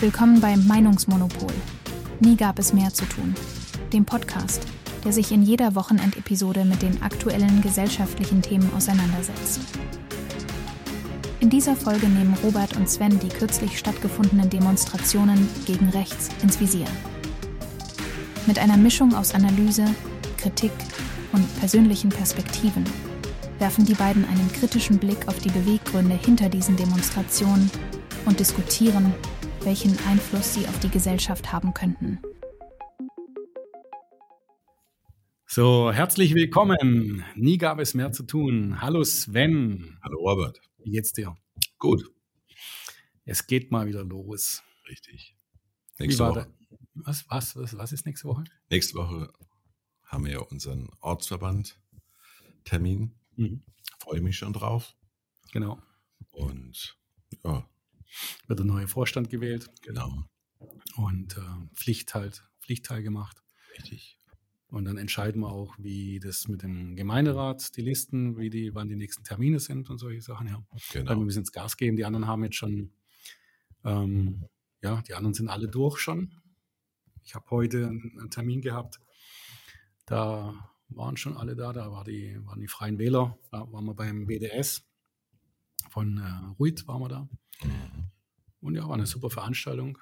Willkommen beim Meinungsmonopol. Nie gab es mehr zu tun. Dem Podcast, der sich in jeder Wochenendepisode mit den aktuellen gesellschaftlichen Themen auseinandersetzt. In dieser Folge nehmen Robert und Sven die kürzlich stattgefundenen Demonstrationen gegen rechts ins Visier. Mit einer Mischung aus Analyse, Kritik und persönlichen Perspektiven werfen die beiden einen kritischen Blick auf die Beweggründe hinter diesen Demonstrationen und diskutieren, welchen Einfluss sie auf die Gesellschaft haben könnten. So, herzlich willkommen. Nie gab es mehr zu tun. Hallo Sven. Hallo Robert. Wie geht's dir? Gut. Es geht mal wieder los. Richtig. Nächste Woche. Was, was, was, was ist nächste Woche? Nächste Woche haben wir ja unseren Ortsverband Termin. Mhm. Freue mich schon drauf. Genau. Und ja. Wird ein neuer Vorstand gewählt. Genau. Und äh, Pflicht halt, Pflichtteil gemacht. Richtig. Und dann entscheiden wir auch, wie das mit dem Gemeinderat, die Listen, wie die, wann die nächsten Termine sind und solche Sachen. Ja. Genau. Dann wir müssen ins Gas geben. Die anderen haben jetzt schon, ähm, ja, die anderen sind alle durch schon. Ich habe heute einen Termin gehabt. Da waren schon alle da. Da war die, waren die Freien Wähler. Da waren wir beim BDS von äh, Ruid, waren wir da. Mhm. Und ja, war eine super Veranstaltung.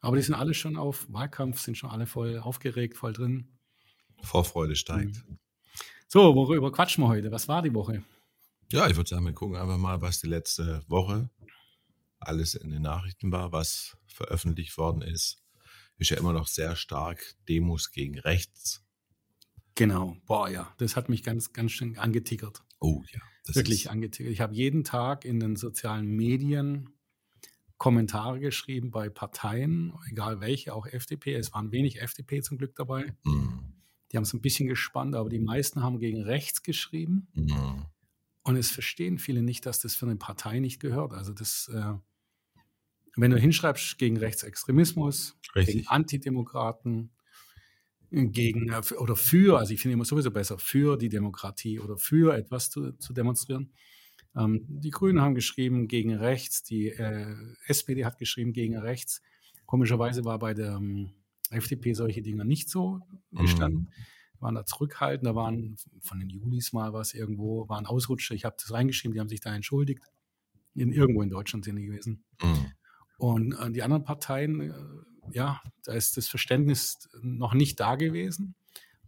Aber die sind alle schon auf Wahlkampf, sind schon alle voll aufgeregt, voll drin. Vorfreude steigt. Mhm. So, worüber quatschen wir heute? Was war die Woche? Ja, ich würde sagen, wir gucken einfach mal, was die letzte Woche alles in den Nachrichten war, was veröffentlicht worden ist. Ist ja immer noch sehr stark Demos gegen rechts. Genau, boah, ja, das hat mich ganz, ganz schön angetickert. Oh ja. Wirklich angetickert. Ich habe jeden Tag in den sozialen Medien Kommentare geschrieben bei Parteien, egal welche, auch FDP. Es waren wenig FDP zum Glück dabei. Mhm. Die haben es ein bisschen gespannt, aber die meisten haben gegen rechts geschrieben. Mhm. Und es verstehen viele nicht, dass das für eine Partei nicht gehört. Also das, äh, wenn du hinschreibst gegen Rechtsextremismus, Richtig. gegen Antidemokraten, gegen oder für, also ich finde immer sowieso besser, für die Demokratie oder für etwas zu, zu demonstrieren. Ähm, die Grünen haben geschrieben gegen rechts, die äh, SPD hat geschrieben gegen rechts. Komischerweise war bei der ähm, FDP solche Dinge nicht so gestanden. Mhm. Waren da zurückhaltend, da waren von den Julis mal was irgendwo, waren Ausrutscher. Ich habe das reingeschrieben, die haben sich da entschuldigt. In, irgendwo in Deutschland sind die gewesen. Mhm. Und äh, die anderen Parteien, äh, ja, da ist das Verständnis noch nicht da gewesen.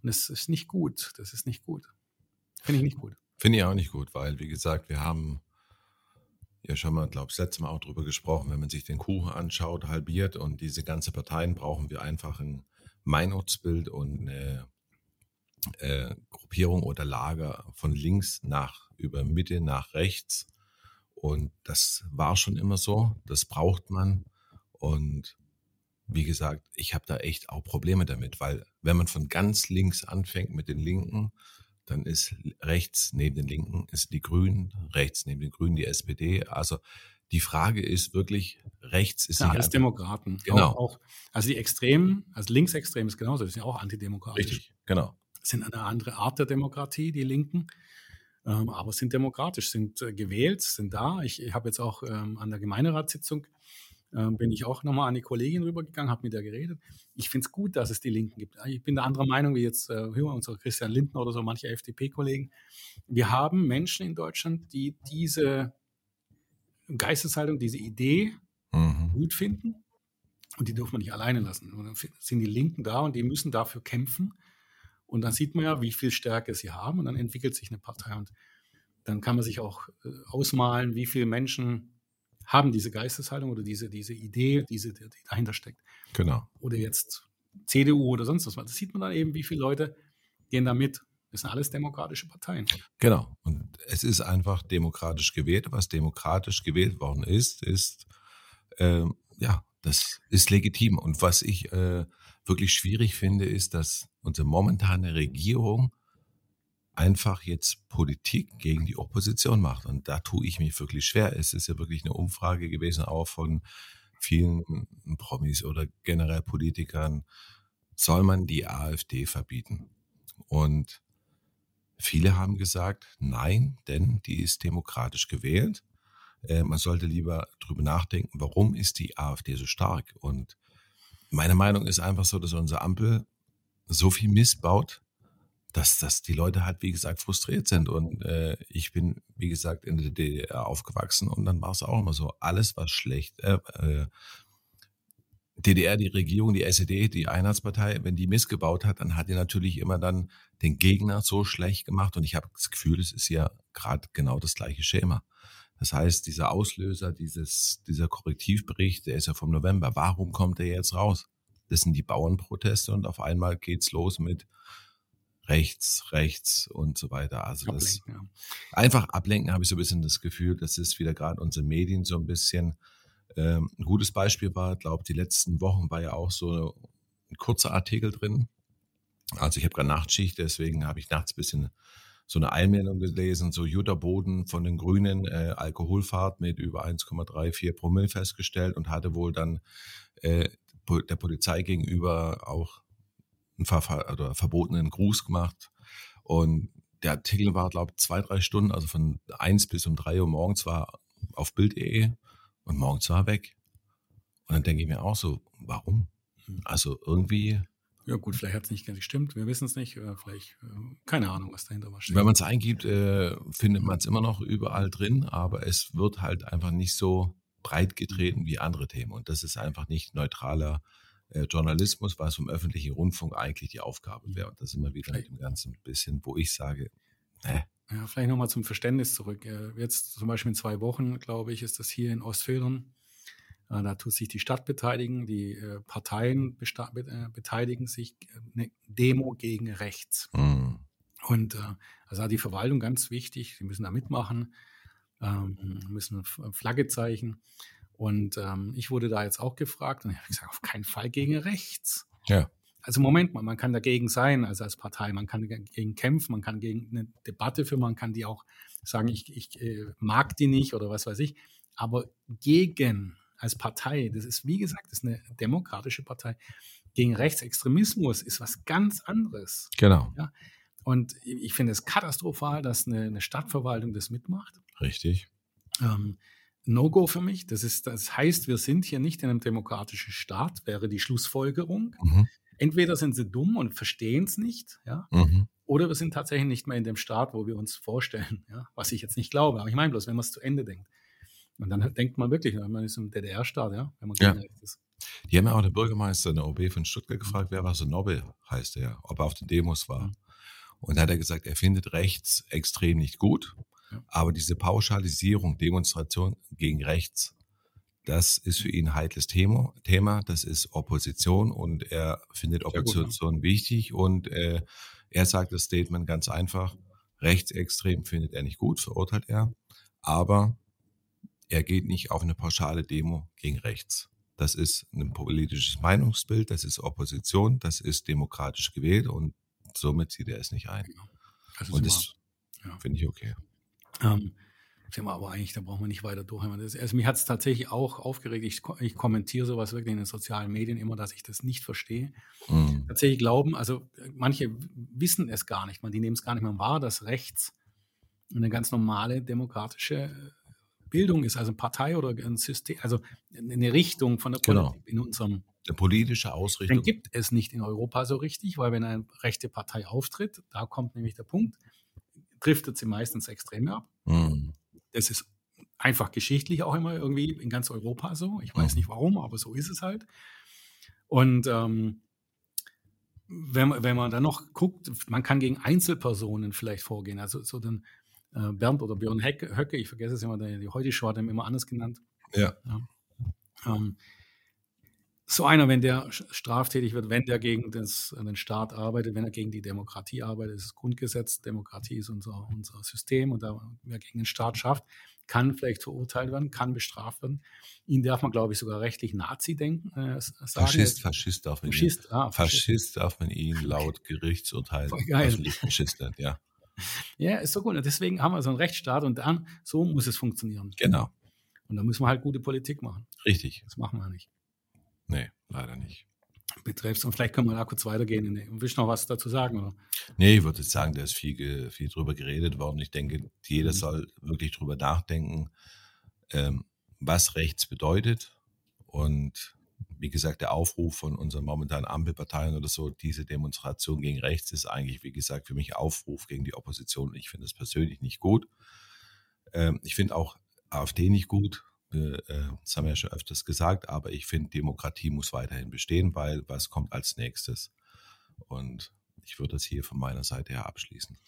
Und das ist nicht gut. Das ist nicht gut. Finde ich nicht gut. Finde ich auch nicht gut, weil, wie gesagt, wir haben ja schon mal, glaube ich, das letzte Mal auch drüber gesprochen, wenn man sich den Kuchen anschaut, halbiert und diese ganze Parteien brauchen wir einfach ein Meinungsbild und eine äh, Gruppierung oder Lager von links nach über Mitte nach rechts. Und das war schon immer so. Das braucht man. Und wie gesagt, ich habe da echt auch Probleme damit, weil wenn man von ganz links anfängt mit den Linken, dann ist rechts neben den Linken ist die Grünen, rechts neben den Grünen die SPD. Also die Frage ist wirklich, rechts ist ja, alles Demokraten. Genau. Auch, auch, also die Extremen, also Linksextrem ist genauso, das sind ja auch antidemokratisch. Richtig, genau. Das sind eine andere Art der Demokratie, die Linken. Ähm, aber sind demokratisch, sind äh, gewählt, sind da. Ich, ich habe jetzt auch ähm, an der Gemeinderatssitzung ähm, bin ich auch nochmal an die Kollegin rübergegangen, habe mit der geredet. Ich finde es gut, dass es die Linken gibt. Ich bin der anderer Meinung wie jetzt äh, unser Christian Lindner oder so manche FDP-Kollegen. Wir haben Menschen in Deutschland, die diese Geisteshaltung, diese Idee mhm. gut finden. Und die dürfen wir nicht alleine lassen. Und dann sind die Linken da und die müssen dafür kämpfen. Und dann sieht man ja, wie viel Stärke sie haben. Und dann entwickelt sich eine Partei. Und dann kann man sich auch äh, ausmalen, wie viele Menschen haben diese Geisteshaltung oder diese, diese Idee, diese, die dahinter steckt. Genau. Oder jetzt CDU oder sonst was. Das sieht man dann eben, wie viele Leute gehen da mit. Das sind alles demokratische Parteien. Genau. Und es ist einfach demokratisch gewählt. Was demokratisch gewählt worden ist, ist, äh, ja, das ist legitim. Und was ich äh, wirklich schwierig finde, ist, dass unsere momentane Regierung einfach jetzt Politik gegen die Opposition macht. Und da tue ich mich wirklich schwer. Es ist ja wirklich eine Umfrage gewesen, auch von vielen Promis oder generell Politikern. Soll man die AfD verbieten? Und viele haben gesagt, nein, denn die ist demokratisch gewählt. Äh, man sollte lieber drüber nachdenken, warum ist die AfD so stark? Und meine Meinung ist einfach so, dass unsere Ampel so viel Mist baut, dass, dass die Leute halt, wie gesagt, frustriert sind. Und äh, ich bin, wie gesagt, in der DDR aufgewachsen und dann war es auch immer so, alles was schlecht, äh, äh, DDR, die Regierung, die SED, die Einheitspartei, wenn die missgebaut hat, dann hat die natürlich immer dann den Gegner so schlecht gemacht. Und ich habe das Gefühl, es ist ja gerade genau das gleiche Schema. Das heißt, dieser Auslöser, dieses, dieser Korrektivbericht, der ist ja vom November. Warum kommt der jetzt raus? Das sind die Bauernproteste und auf einmal geht's los mit rechts, rechts und so weiter. Also das ablenken, ja. einfach ablenken habe ich so ein bisschen das Gefühl, das ist wieder gerade unsere Medien so ein bisschen ähm, ein gutes Beispiel war, glaube die letzten Wochen war ja auch so ein kurzer Artikel drin. Also ich habe gerade Nachtschicht, deswegen habe ich nachts ein bisschen so eine Einmeldung gelesen, so Jutta Boden von den Grünen, äh, Alkoholfahrt mit über 1,34 Promille festgestellt und hatte wohl dann äh, der Polizei gegenüber auch einen ver oder verbotenen Gruß gemacht. Und der Artikel war, glaube ich, zwei, drei Stunden, also von eins bis um drei Uhr morgens war auf Bild.de und morgens war er weg. Und dann denke ich mir auch so, warum? Hm. Also irgendwie. Ja gut, vielleicht hat es nicht gestimmt, wir wissen es nicht. Vielleicht, äh, keine Ahnung, was dahinter war. Wenn man es eingibt, äh, findet man es immer noch überall drin, aber es wird halt einfach nicht so breit getreten wie andere Themen. Und das ist einfach nicht neutraler äh, Journalismus, was im öffentlichen Rundfunk eigentlich die Aufgabe wäre. Und das ist immer wieder mit dem Ganzen ein bisschen, wo ich sage, äh, ja, vielleicht nochmal zum Verständnis zurück. Äh, jetzt zum Beispiel in zwei Wochen, glaube ich, ist das hier in Ostfildern. Äh, da tut sich die Stadt beteiligen, die Parteien beteiligen sich, eine Demo gegen rechts. Mhm. Und also die Verwaltung ganz wichtig, die müssen da mitmachen, ähm, müssen Flagge zeichnen. Und ähm, ich wurde da jetzt auch gefragt und ich habe gesagt, auf keinen Fall gegen rechts. Ja also Moment mal, man kann dagegen sein, also als Partei, man kann dagegen kämpfen, man kann gegen eine Debatte führen, man kann die auch sagen, ich, ich äh, mag die nicht oder was weiß ich. Aber gegen als Partei, das ist wie gesagt, das ist eine demokratische Partei, gegen Rechtsextremismus ist was ganz anderes. Genau. Ja? Und ich finde es katastrophal, dass eine, eine, Stadtverwaltung das mitmacht. Richtig. Ähm, No-Go für mich. Das, ist, das heißt, wir sind hier nicht in einem demokratischen Staat, wäre die Schlussfolgerung. Mhm entweder sind sie dumm und verstehen es nicht, ja, mhm. oder wir sind tatsächlich nicht mehr in dem Staat, wo wir uns vorstellen, ja, was ich jetzt nicht glaube. Aber ich meine bloß, wenn man es zu Ende denkt. Und dann denkt man wirklich, man ist im DDR-Staat, ja, wenn man ja. ist. Die haben ja auch den Bürgermeister, der OB von Stuttgart gefragt, wer war so Nobel, heißt er, ob er auf den Demos war. Mhm. Und da hat er gesagt, er findet rechts extrem nicht gut. Aber diese Pauschalisierung, Demonstration gegen rechts, das ist für ihn ein heikles Thema, Thema. Das ist Opposition und er findet Opposition gut, ne? wichtig und äh, er sagt das Statement ganz einfach. Rechtsextrem findet er nicht gut, verurteilt er, aber er geht nicht auf eine pauschale Demo gegen rechts. Das ist ein politisches Meinungsbild, das ist Opposition, das ist demokratisch gewählt und somit zieht er es nicht ein. Genau. Also und das ja. finde ich okay. Ähm, Thema, aber eigentlich, da brauchen wir nicht weiter durch. Also mich hat es tatsächlich auch aufgeregt. Ich, ich, kommentiere sowas wirklich in den sozialen Medien immer, dass ich das nicht verstehe. Mhm. Tatsächlich glauben, also manche wissen es gar nicht, man, die nehmen es gar nicht mehr wahr, dass rechts eine ganz normale demokratische Bildung ist, also eine Partei oder ein System, also eine Richtung von der genau. Politik in unserem eine politische Ausrichtung. Dann gibt es nicht in Europa so richtig, weil wenn eine rechte Partei auftritt, da kommt nämlich der Punkt, driftet sie meistens extrem ab. Mhm. Das ist einfach geschichtlich auch immer irgendwie in ganz Europa so. Ich weiß mhm. nicht warum, aber so ist es halt. Und ähm, wenn, wenn man dann noch guckt, man kann gegen Einzelpersonen vielleicht vorgehen. Also so den äh, Bernd oder Björn Höcke, ich vergesse es immer, die, heute Show hat immer anders genannt. Ja. ja. Ähm, so einer, wenn der straftätig wird, wenn der gegen das, den Staat arbeitet, wenn er gegen die Demokratie arbeitet, ist das Grundgesetz, Demokratie ist unser, unser System und da, wer gegen den Staat schafft, kann vielleicht verurteilt werden, kann bestraft werden. Ihn darf man, glaube ich, sogar rechtlich Nazi denken. Äh, sagen. Faschist, Faschist darf man Faschist, ihn. Ah, Faschist. Faschist darf man ihn laut Gerichtsurteil öffentlich Faschist nennen, ja. Ja, ist so gut. Und deswegen haben wir so einen Rechtsstaat und dann, so muss es funktionieren. Genau. Und da müssen wir halt gute Politik machen. Richtig. Das machen wir nicht. Leider nicht. Betreffst. Und vielleicht können wir da kurz weitergehen. Willst du noch was dazu sagen? Oder? Nee, ich würde sagen, da ist viel, viel drüber geredet worden. Ich denke, jeder mhm. soll wirklich drüber nachdenken. ähm, was rechts bedeutet und wie gesagt, der Aufruf von unseren momentanen Ampelparteien oder so, diese Demonstration gegen rechts ist eigentlich, wie gesagt, für mich Aufruf gegen die Opposition. Ich finde es persönlich nicht gut. Ähm, ich finde auch AfD nicht gut. Äh, das haben wir ja schon öfters gesagt, aber ich finde, Demokratie muss weiterhin bestehen, weil was kommt als nächstes? Und ich würde das hier von meiner Seite her abschließen.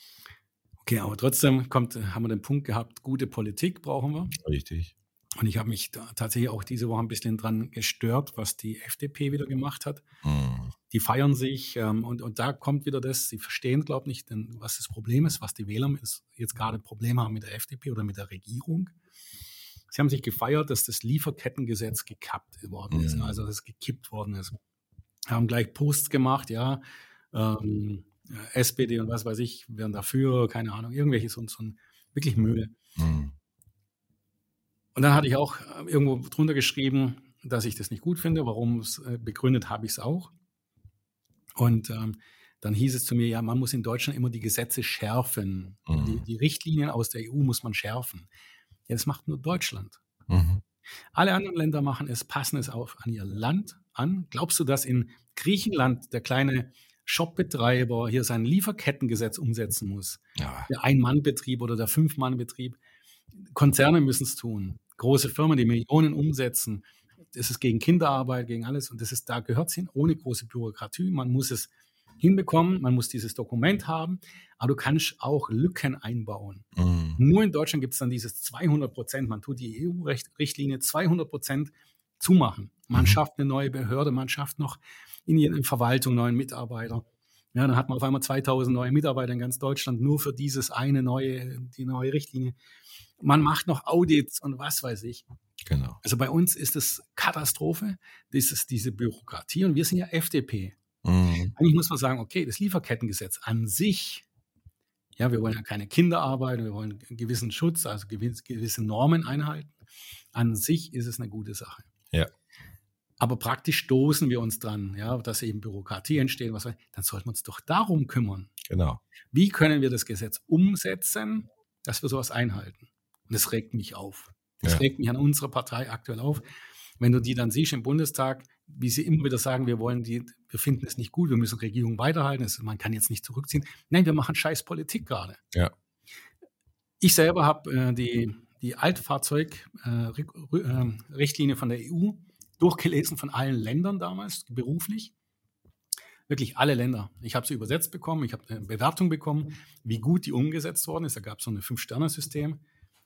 Okay, aber trotzdem kommt, haben wir den Punkt gehabt, gute Politik brauchen wir. Richtig. Und ich habe mich tatsächlich auch diese Woche ein bisschen dran gestört, was die FDP wieder gemacht hat. Mhm. Die feiern sich ähm, und, und da kommt wieder das, sie verstehen, glaube ich, nicht, denn, was das Problem ist, was die Wähler jetzt gerade Probleme haben mit der FDP oder mit der Regierung. Sie haben sich gefeiert, dass das Lieferkettengesetz gekappt worden ist, mhm. also dass es gekippt worden ist. Haben gleich Posts gemacht, ja, ähm, SPD und was weiß ich, werden dafür, keine Ahnung, irgendwelches und so ein wirklich Müll. Mhm. Und dann hatte ich auch äh, irgendwo drunter geschrieben, dass ich das nicht gut finde. Warum äh, begründet habe ich es auch. Und ähm, dann hieß es zu mir, ja, man muss in Deutschland immer die Gesetze schärfen. Mhm. Die, die, Richtlinien aus der EU muss man schärfen. Ja, das macht nur Deutschland. Mhm. Alle anderen Länder machen es, passen es auf an ihr Land an. Glaubst du, dass in Griechenland der kleine Shopbetreiber hier sein Lieferkettengesetz umsetzen muss? Ja. Der Ein-Mann-Betrieb oder der Fünf-Mann-Betrieb? Konzerne müssen es tun. Große Firmen, die Millionen umsetzen. Das ist gegen Kinderarbeit, gegen alles. Und das ist, da gehört es hin, ohne große Bürokratie. Man muss es hinbekommen, man muss dieses Dokument haben, aber du kannst auch Lücken einbauen. Mhm. Nur in Deutschland gibt es dann dieses 200 Prozent, man tut die EU-Richtlinie 200 Prozent zumachen. Man mhm. schafft eine neue Behörde, man schafft noch in jeder Verwaltung neuen Mitarbeiter. Ja, dann hat man auf einmal 2000 neue Mitarbeiter in ganz Deutschland nur für dieses eine neue, die neue Richtlinie. Man macht noch Audits und was weiß ich. Genau. Also bei uns ist es Katastrophe, ist diese Bürokratie und wir sind ja FDP. Mhm. Eigentlich muss man sagen, okay, das Lieferkettengesetz an sich, ja, wir wollen ja keine Kinderarbeit, wir wollen einen gewissen Schutz, also gewisse Normen einhalten. An sich ist es eine gute Sache. Ja. Aber praktisch stoßen wir uns dran, ja, dass eben Bürokratie entsteht, was, dann sollten wir uns doch darum kümmern. Genau. Wie können wir das Gesetz umsetzen, dass wir sowas einhalten? Und das regt mich auf. Das ja. regt mich an unserer Partei aktuell auf. Wenn du die dann siehst im Bundestag, wie sie immer wieder sagen, wir wollen die, wir finden es nicht gut, wir müssen Regierung weiterhalten, es, man kann jetzt nicht zurückziehen. Nein, wir machen scheiß Politik gerade. Ja. Ich selber habe äh, die, die Altfahrzeugrichtlinie äh, äh, von der EU durchgelesen von allen Ländern damals, beruflich. Wirklich alle Länder. Ich habe sie übersetzt bekommen, ich habe eine Bewertung bekommen, wie gut die umgesetzt worden ist. Da gab es so ein Fünf-Sterne-System.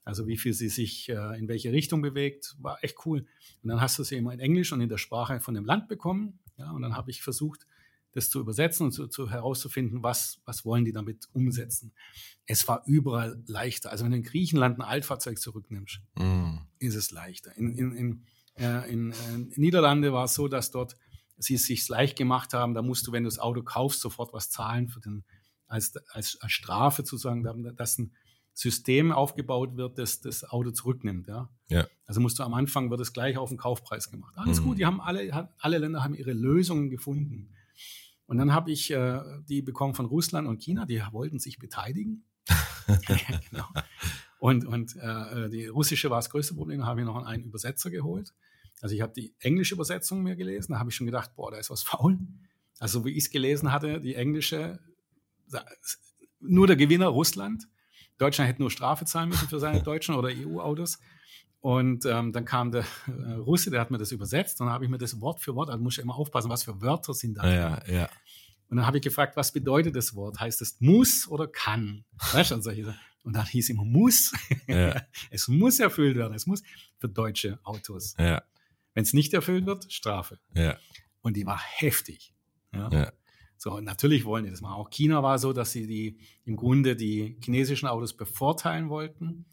Also wie viel sie sich äh, in welche Richtung bewegt, war echt cool. Und dann hast du sie immer in Englisch und in der Sprache von dem Land bekommen. Ja, und dann habe ich versucht, das zu übersetzen und zu, zu, herauszufinden, was, was wollen die damit umsetzen. Es war überall leichter. Also wenn du in Griechenland ein Altfahrzeug zurücknimmst, mm. ist es leichter. In, in, in, äh, in, äh, in Niederlande war es so, dass dort sie es sich leicht gemacht haben. Da musst du, wenn du das Auto kaufst, sofort was zahlen für den, als, als, als Strafe zu sagen, dass ein System aufgebaut wird, das das Auto zurücknimmt. Ja? ja. Also musst du am Anfang wird es gleich auf den Kaufpreis gemacht. Alles mhm. gut, die haben alle, alle Länder haben ihre Lösungen gefunden. Und dann habe ich äh, die bekommen von Russland und China, die wollten sich beteiligen. genau. Und, und äh, die russische war das größte Problem, da habe ich noch einen Übersetzer geholt. Also ich habe die englische Übersetzung mir gelesen, da habe ich schon gedacht, boah, da ist was faul. Also wie ich es gelesen hatte, die englische, nur der Gewinner Russland Deutschland hätte nur Strafe zahlen müssen für seine deutschen oder EU-Autos. Und ähm, dann kam der äh, Russe, der hat mir das übersetzt. Und dann habe ich mir das Wort für Wort, also muss ich immer aufpassen, was für Wörter sind da. Ja, ja. Und dann habe ich gefragt, was bedeutet das Wort? Heißt es muss oder kann? Weißt du, und, solche, und dann hieß immer muss. Ja. es muss erfüllt werden. Es muss für deutsche Autos. Ja. Wenn es nicht erfüllt wird, Strafe. Ja. Und die war heftig. Ja. ja. So, natürlich wollen die das machen. Auch China war so, dass sie die im Grunde die chinesischen Autos bevorteilen wollten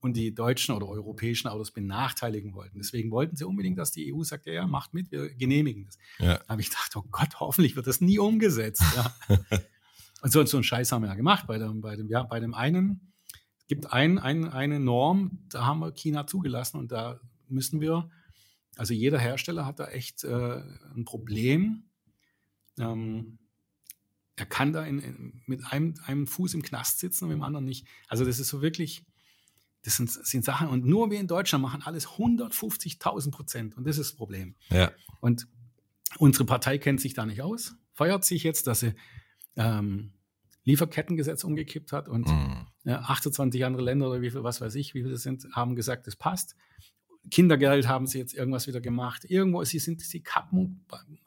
und die deutschen oder europäischen Autos benachteiligen wollten. Deswegen wollten sie unbedingt, dass die EU sagt, ja, macht mit, wir genehmigen das. Ja. Da habe ich gedacht, oh Gott, hoffentlich wird das nie umgesetzt. Ja. und so, so einen Scheiß haben wir ja gemacht. Bei dem, bei dem, ja, bei dem einen, es gibt ein, ein, eine Norm, da haben wir China zugelassen und da müssen wir, also jeder Hersteller hat da echt äh, ein Problem. Ähm, er kann da in, in, mit einem, einem Fuß im Knast sitzen und mit dem anderen nicht. Also das ist so wirklich, Das sind, sind Sachen, und nur wir in Deutschland machen alles 150.000 Prozent. Und das ist das Problem. Ja. Und unsere Partei kennt sich da nicht aus, feiert sich jetzt, dass sie ähm, Lieferkettengesetz umgekippt hat und Mhm. ja, 28 andere Länder oder wie viel, was weiß ich, wie viele das sind, haben gesagt, das passt. Kindergeld haben sie jetzt irgendwas wieder gemacht. Irgendwo, sie sind, sie kappen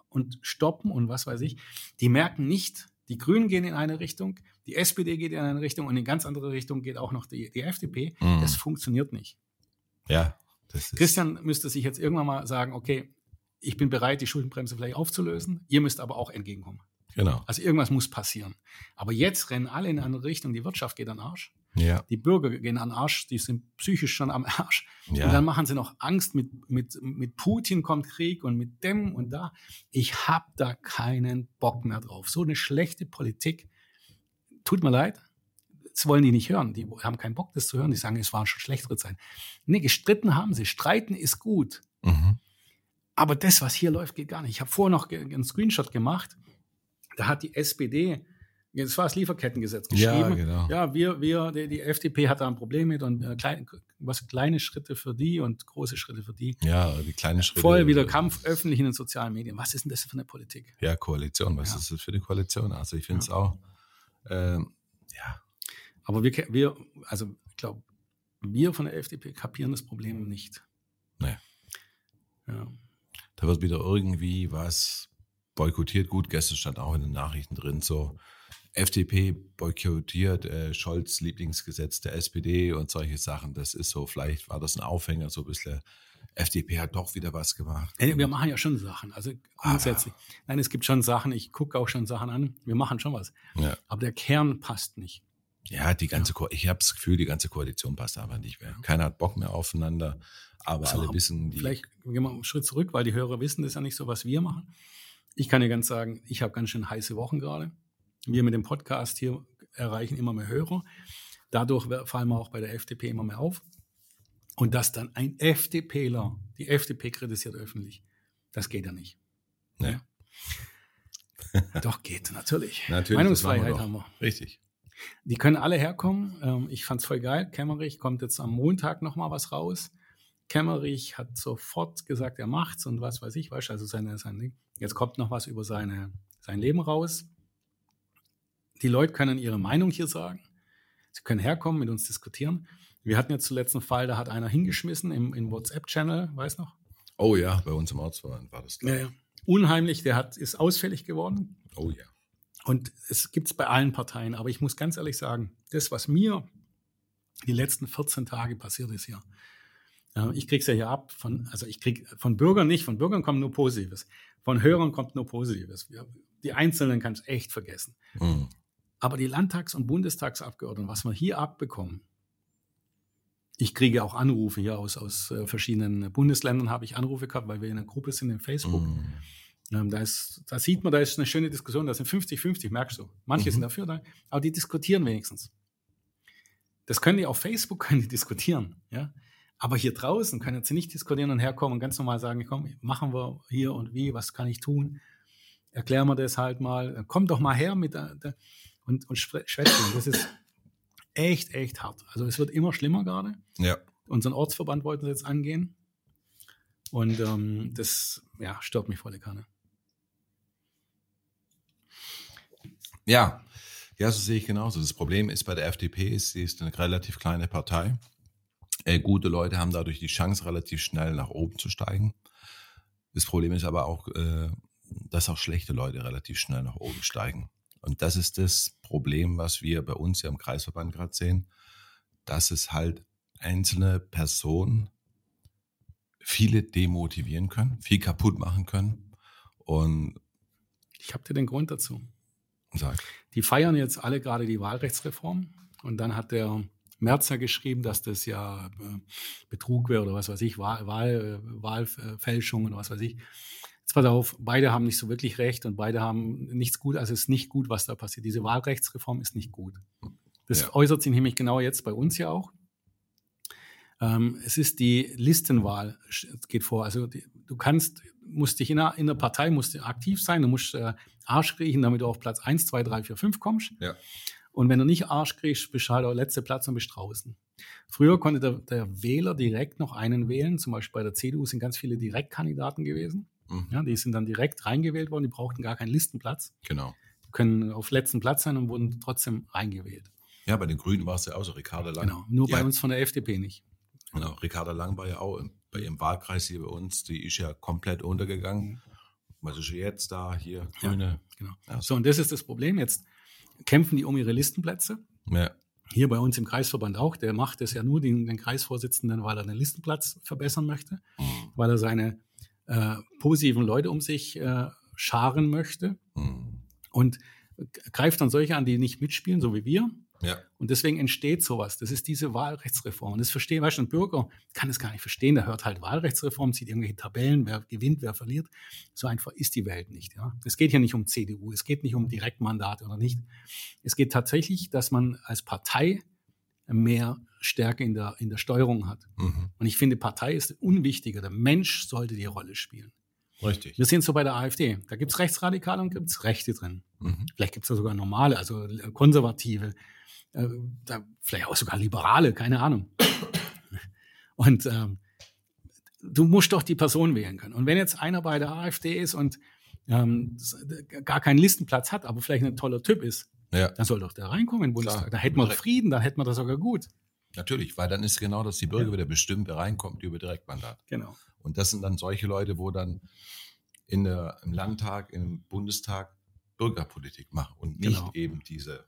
und stoppen und was weiß ich. Die merken nicht, die Grünen gehen in eine Richtung, die SPD geht in eine Richtung und in ganz andere Richtung geht auch noch die, die FDP. Mhm. Das funktioniert nicht. Ja. Das ist, Christian müsste sich jetzt irgendwann mal sagen, okay, ich bin bereit, die Schuldenbremse vielleicht aufzulösen. Ihr müsst aber auch entgegenkommen. Genau. Also irgendwas muss passieren. Aber jetzt rennen alle in eine andere Richtung. Die Wirtschaft geht an den Arsch. Ja. Die Bürger gehen an den Arsch. Die sind psychisch schon am Arsch. Ja. Und dann machen sie noch Angst. Mit, mit, mit Putin kommt Krieg und mit dem und da. Ich habe da keinen Bock mehr drauf. So eine schlechte Politik. Tut mir leid. Das wollen die nicht hören. Die haben keinen Bock, das zu hören. Die sagen, es waren schon schlechtere Zeiten. Nee, gestritten haben sie. Streiten ist gut. Mhm. Aber das, was hier läuft, geht gar nicht. Ich habe vorher noch einen Screenshot gemacht. Da hat die SPD, das war das Lieferkettengesetz, Ja, geschrieben. genau. Ja, wir, wir, die, die FDP hat da ein Problem mit und äh, klein, was kleine Schritte für die und große Schritte für die. Ja, die kleinen Schritte. Voll wieder Kampf öffentlich in den sozialen Medien. Was ist denn das für eine Politik? Ja, Koalition. Was Ja. ist das für die Koalition? Also ich finde es auch, ähm, ja, Aber wir, wir also ich glaube, wir von der FDP kapieren das Problem nicht. Nee. Ja. da wird wieder irgendwie was boykottiert. Gut, gestern stand auch in den Nachrichten drin, so FDP boykottiert äh, Scholz Lieblingsgesetz der SPD und solche Sachen. Das ist so, vielleicht war das ein Aufhänger, so ein bisschen. FDP hat doch wieder was gemacht. Ey, Wir machen ja schon Sachen. Also grundsätzlich. Nein, es gibt schon Sachen. Ich gucke auch schon Sachen an. Wir machen schon was. Ja, Aber der Kern passt nicht. ja die ganze, Ko ich habe das Gefühl, die ganze Koalition passt aber nicht mehr. Keiner hat Bock mehr aufeinander, aber So, alle wissen, die, Vielleicht gehen wir einen Schritt zurück, weil die Hörer wissen das ja nicht so, was wir machen. Ich kann dir ganz sagen, ich habe ganz schön heiße Wochen gerade. Wir mit dem Podcast hier erreichen immer mehr Hörer. Dadurch fallen wir auch bei der FDP immer mehr auf. Und dass dann ein FDPler die FDP kritisiert öffentlich, das geht ja nicht. Nee. Ja. Doch, geht, natürlich. Natürlich, Meinungsfreiheit wir haben wir. richtig. Die können alle herkommen. Ähm, Ich fand's voll geil. Kemmerich kommt jetzt am Montag noch mal was raus. Kemmerich hat sofort gesagt, er macht's und was weiß ich, weißt du, also seine, sein Ding. Jetzt kommt noch was über seine, sein Leben raus. Die Leute können ihre Meinung hier sagen. Sie können herkommen, mit uns diskutieren. Wir hatten jetzt zuletzt einen Fall, da hat einer hingeschmissen im, im WhatsApp-Channel, weiß noch? Oh ja, bei uns im Ortsverein war das. glaub ich. ja. Unheimlich, der hat, ist ausfällig geworden. Oh ja. Und es gibt es bei allen Parteien. Aber ich muss ganz ehrlich sagen, das, was mir die letzten 14 Tage passiert ist hier, ja, ich krieg's ja hier ab von, also ich krieg von Bürgern nicht, von Bürgern kommt nur Positives. Von Hörern kommt nur Positives. Die Einzelnen kannst echt vergessen. Mhm. Aber die Landtags- und Bundestagsabgeordneten, was wir hier abbekommen, ich kriege auch Anrufe hier aus, aus äh, verschiedenen Bundesländern, habe ich Anrufe gehabt, weil wir in einer Gruppe sind in Facebook. Ähm, da, ist, da sieht man, da ist eine schöne Diskussion, da sind 50-50, merkst du. Manche Mhm. sind dafür, da, aber die diskutieren wenigstens. Das können die auf Facebook können die diskutieren, ja. Aber hier draußen können sie nicht diskutieren und herkommen und ganz normal sagen, komm, machen wir hier und wie, was kann ich tun? Erklären wir das halt mal. Komm doch mal her mit der und, und schwätzen. Das ist echt, echt hart. Also es wird immer schlimmer gerade. Ja. Unseren Ortsverband wollten sie jetzt angehen. Und ähm, das ja, stört mich volle Kanne. Ja, ja, so sehe ich genauso. Das Problem ist bei der FDP, ist, sie ist eine relativ kleine Partei. Äh, gute Leute haben dadurch die Chance, relativ schnell nach oben zu steigen. Das Problem ist aber auch, äh, dass auch schlechte Leute relativ schnell nach oben steigen. Und das ist das Problem, was wir bei uns ja im Kreisverband gerade sehen, dass es halt einzelne Personen viele demotivieren können, viel kaputt machen können. Und Ich habe dir den Grund dazu. sag, Die feiern jetzt alle gerade die Wahlrechtsreform. Und dann hat der Merz ja geschrieben, dass das ja äh, Betrug wäre oder was weiß ich, Wahl, Wahl, äh, Wahlfälschung oder was weiß ich. Jetzt pass auf, beide haben nicht so wirklich recht und beide haben nichts gut. Also es ist nicht gut, was da passiert. Diese Wahlrechtsreform ist nicht gut. Das Ja. äußert sich nämlich genau jetzt bei uns ja auch. Ähm, es ist die Listenwahl, es geht vor. Also die, du kannst, musst dich in der, in der Partei musst du aktiv sein, du musst äh, Arsch riechen, damit du auf Platz 1, 2, 3, 4, 5 kommst. Ja. Und wenn du nicht Arsch kriegst, bist du halt auch letzter Platz und bist draußen. Früher konnte der, der, Wähler direkt noch einen wählen. Zum Beispiel bei der CDU sind ganz viele Direktkandidaten gewesen. Mhm. Ja, die sind dann direkt reingewählt worden, die brauchten gar keinen Listenplatz. Genau. Die können auf letzten Platz sein und wurden trotzdem reingewählt. Ja, bei den Grünen war es ja auch so, Ricarda Lang. Genau, nur bei uns von der FDP nicht. Genau, Ricarda Lang war ja auch bei ihrem Wahlkreis hier bei uns, die ist ja komplett untergegangen. Mhm. Was ist jetzt da, hier, Grüne? Ja, genau. Ja. So, und das ist das Problem. Jetzt kämpfen die um ihre Listenplätze. Ja. Hier bei uns im Kreisverband auch. Der macht es ja nur, den, den Kreisvorsitzenden, weil er den Listenplatz verbessern möchte, mhm. weil er seine äh, positiven Leute um sich äh, scharen möchte. Mhm. Und greift dann solche an, die nicht mitspielen, so wie wir. Ja. Und deswegen entsteht sowas. Das ist diese Wahlrechtsreform. Und das verstehen, weißt du, ein Bürger kann es gar nicht verstehen. Der hört halt Wahlrechtsreform, sieht irgendwelche Tabellen, wer gewinnt, wer verliert. So einfach ist die Welt nicht. Ja. Es geht hier nicht um CDU, es geht nicht um Direktmandate oder nicht. Es geht tatsächlich, dass man als Partei mehr Stärke in der, in der Steuerung hat. Mhm. Und ich finde, Partei ist unwichtiger. Der Mensch sollte die Rolle spielen. Richtig. Wir sind so bei der AfD. Da gibt es Rechtsradikale und gibt es Rechte drin. Mhm. Vielleicht gibt es da sogar normale, also Konservative, äh, da vielleicht auch sogar Liberale, keine Ahnung. Und ähm, du musst doch die Person wählen können. Und wenn jetzt einer bei der AfD ist und ähm, gar keinen Listenplatz hat, aber vielleicht ein toller Typ ist, ja. dann soll doch der reinkommen in den Bundestag. Klar. Da hätten wir Frieden, da hätten wir das sogar gut. Natürlich, weil dann ist genau das, die Bürger ja. wieder bestimmt, wer reinkommt über Direktmandat. Genau. Und das sind dann solche Leute, wo dann in der, im Landtag, im Bundestag Bürgerpolitik machen und nicht genau. eben diese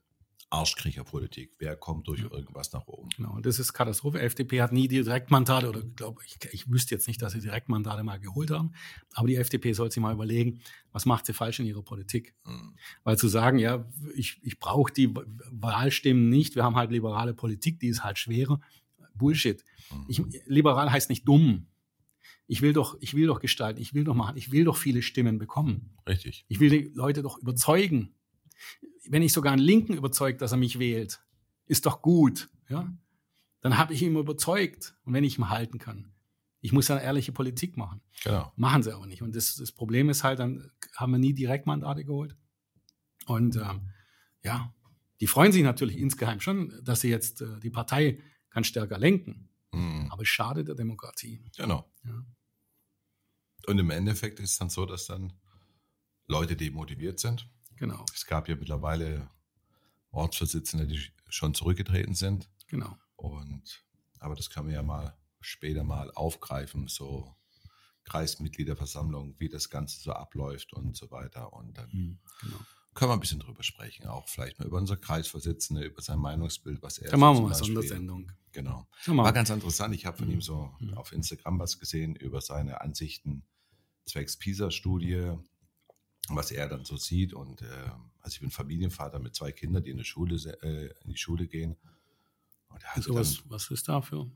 Arschkriecherpolitik. Wer kommt durch irgendwas nach oben? Genau, das ist Katastrophe. FDP hat nie Direktmandate oder glaube ich, ich wüsste jetzt nicht, dass sie Direktmandate mal geholt haben. Aber die FDP soll sich mal überlegen, was macht sie falsch in ihrer Politik? Mhm. Weil zu sagen, ja, ich, ich brauche die Wahlstimmen nicht, wir haben halt liberale Politik, die ist halt schwerer. Bullshit. Mhm. Ich, liberal heißt nicht dumm. Ich will doch, ich will doch gestalten, ich will doch machen, ich will doch viele Stimmen bekommen. Richtig. Ich will die Leute doch überzeugen wenn ich sogar einen Linken überzeugt, dass er mich wählt, ist doch gut. Ja? Dann habe ich ihn überzeugt und wenn ich ihn halten kann. Ich muss ja ehrliche Politik machen. Genau. Machen sie aber nicht. Und das, das Problem ist halt, dann haben wir nie Direktmandate geholt. Und ähm, ja, die freuen sich natürlich insgeheim schon, dass sie jetzt äh, die Partei kann stärker lenken. Mhm. Aber es schadet der Demokratie. Genau. Ja. Und im Endeffekt ist es dann so, dass dann Leute demotiviert sind Genau. Es gab ja mittlerweile Ortsvorsitzende, die schon zurückgetreten sind. Genau. Und, aber das kann man ja mal später mal aufgreifen, so Kreismitgliederversammlung, wie das Ganze so abläuft und so weiter. Und dann mhm, genau. können wir ein bisschen drüber sprechen, auch vielleicht mal über unser Kreisvorsitzende, über sein Meinungsbild, was er. Dann machen wir mal so eine Sendung. Genau. War ganz interessant. Ich habe von mhm. ihm so mhm. auf Instagram was gesehen über seine Ansichten zwecks PISA-Studie was er dann so sieht. Und äh, also ich bin Familienvater mit zwei Kindern, die in, die Schule, äh, in die Schule gehen. also was, was ist dafür?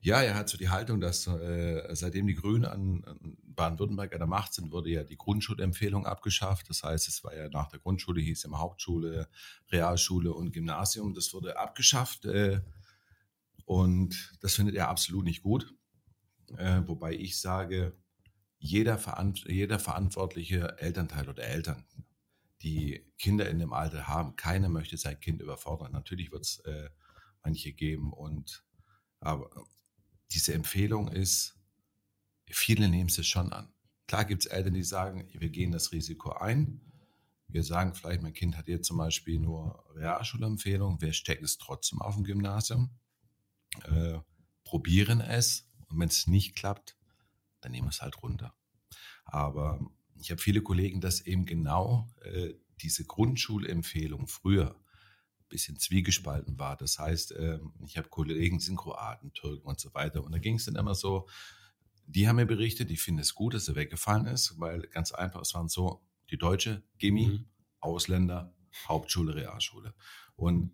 Ja, er hat so die Haltung, dass äh, seitdem die Grünen an, an Baden-Württemberg an der Macht sind, wurde ja die Grundschulempfehlung abgeschafft. Das heißt, es war ja nach der Grundschule, hieß immer Hauptschule, Realschule und Gymnasium. Das wurde abgeschafft äh, und das findet er absolut nicht gut. Äh, wobei ich sage, jeder, jeder verantwortliche Elternteil oder Eltern, die Kinder in dem Alter haben, keiner möchte sein Kind überfordern. Natürlich wird es äh, manche geben und aber diese Empfehlung ist, viele nehmen es schon an. Klar gibt es Eltern, die sagen, wir gehen das Risiko ein. Wir sagen vielleicht, mein Kind hat jetzt zum Beispiel nur Realschulempfehlung, wir stecken es trotzdem auf dem Gymnasium, äh, probieren es und wenn es nicht klappt, dann nehmen wir es halt runter. Aber ich habe viele Kollegen, dass eben genau äh, diese Grundschulempfehlung früher ein bisschen zwiegespalten war. Das heißt, äh, ich habe Kollegen, sind Kroaten, Türken und so weiter. Und da ging es dann immer so, die haben mir berichtet, die finden es gut, dass er weggefallen ist, weil ganz einfach, es waren so die deutsche Gimmi, mhm. Ausländer, Hauptschule, Realschule. Und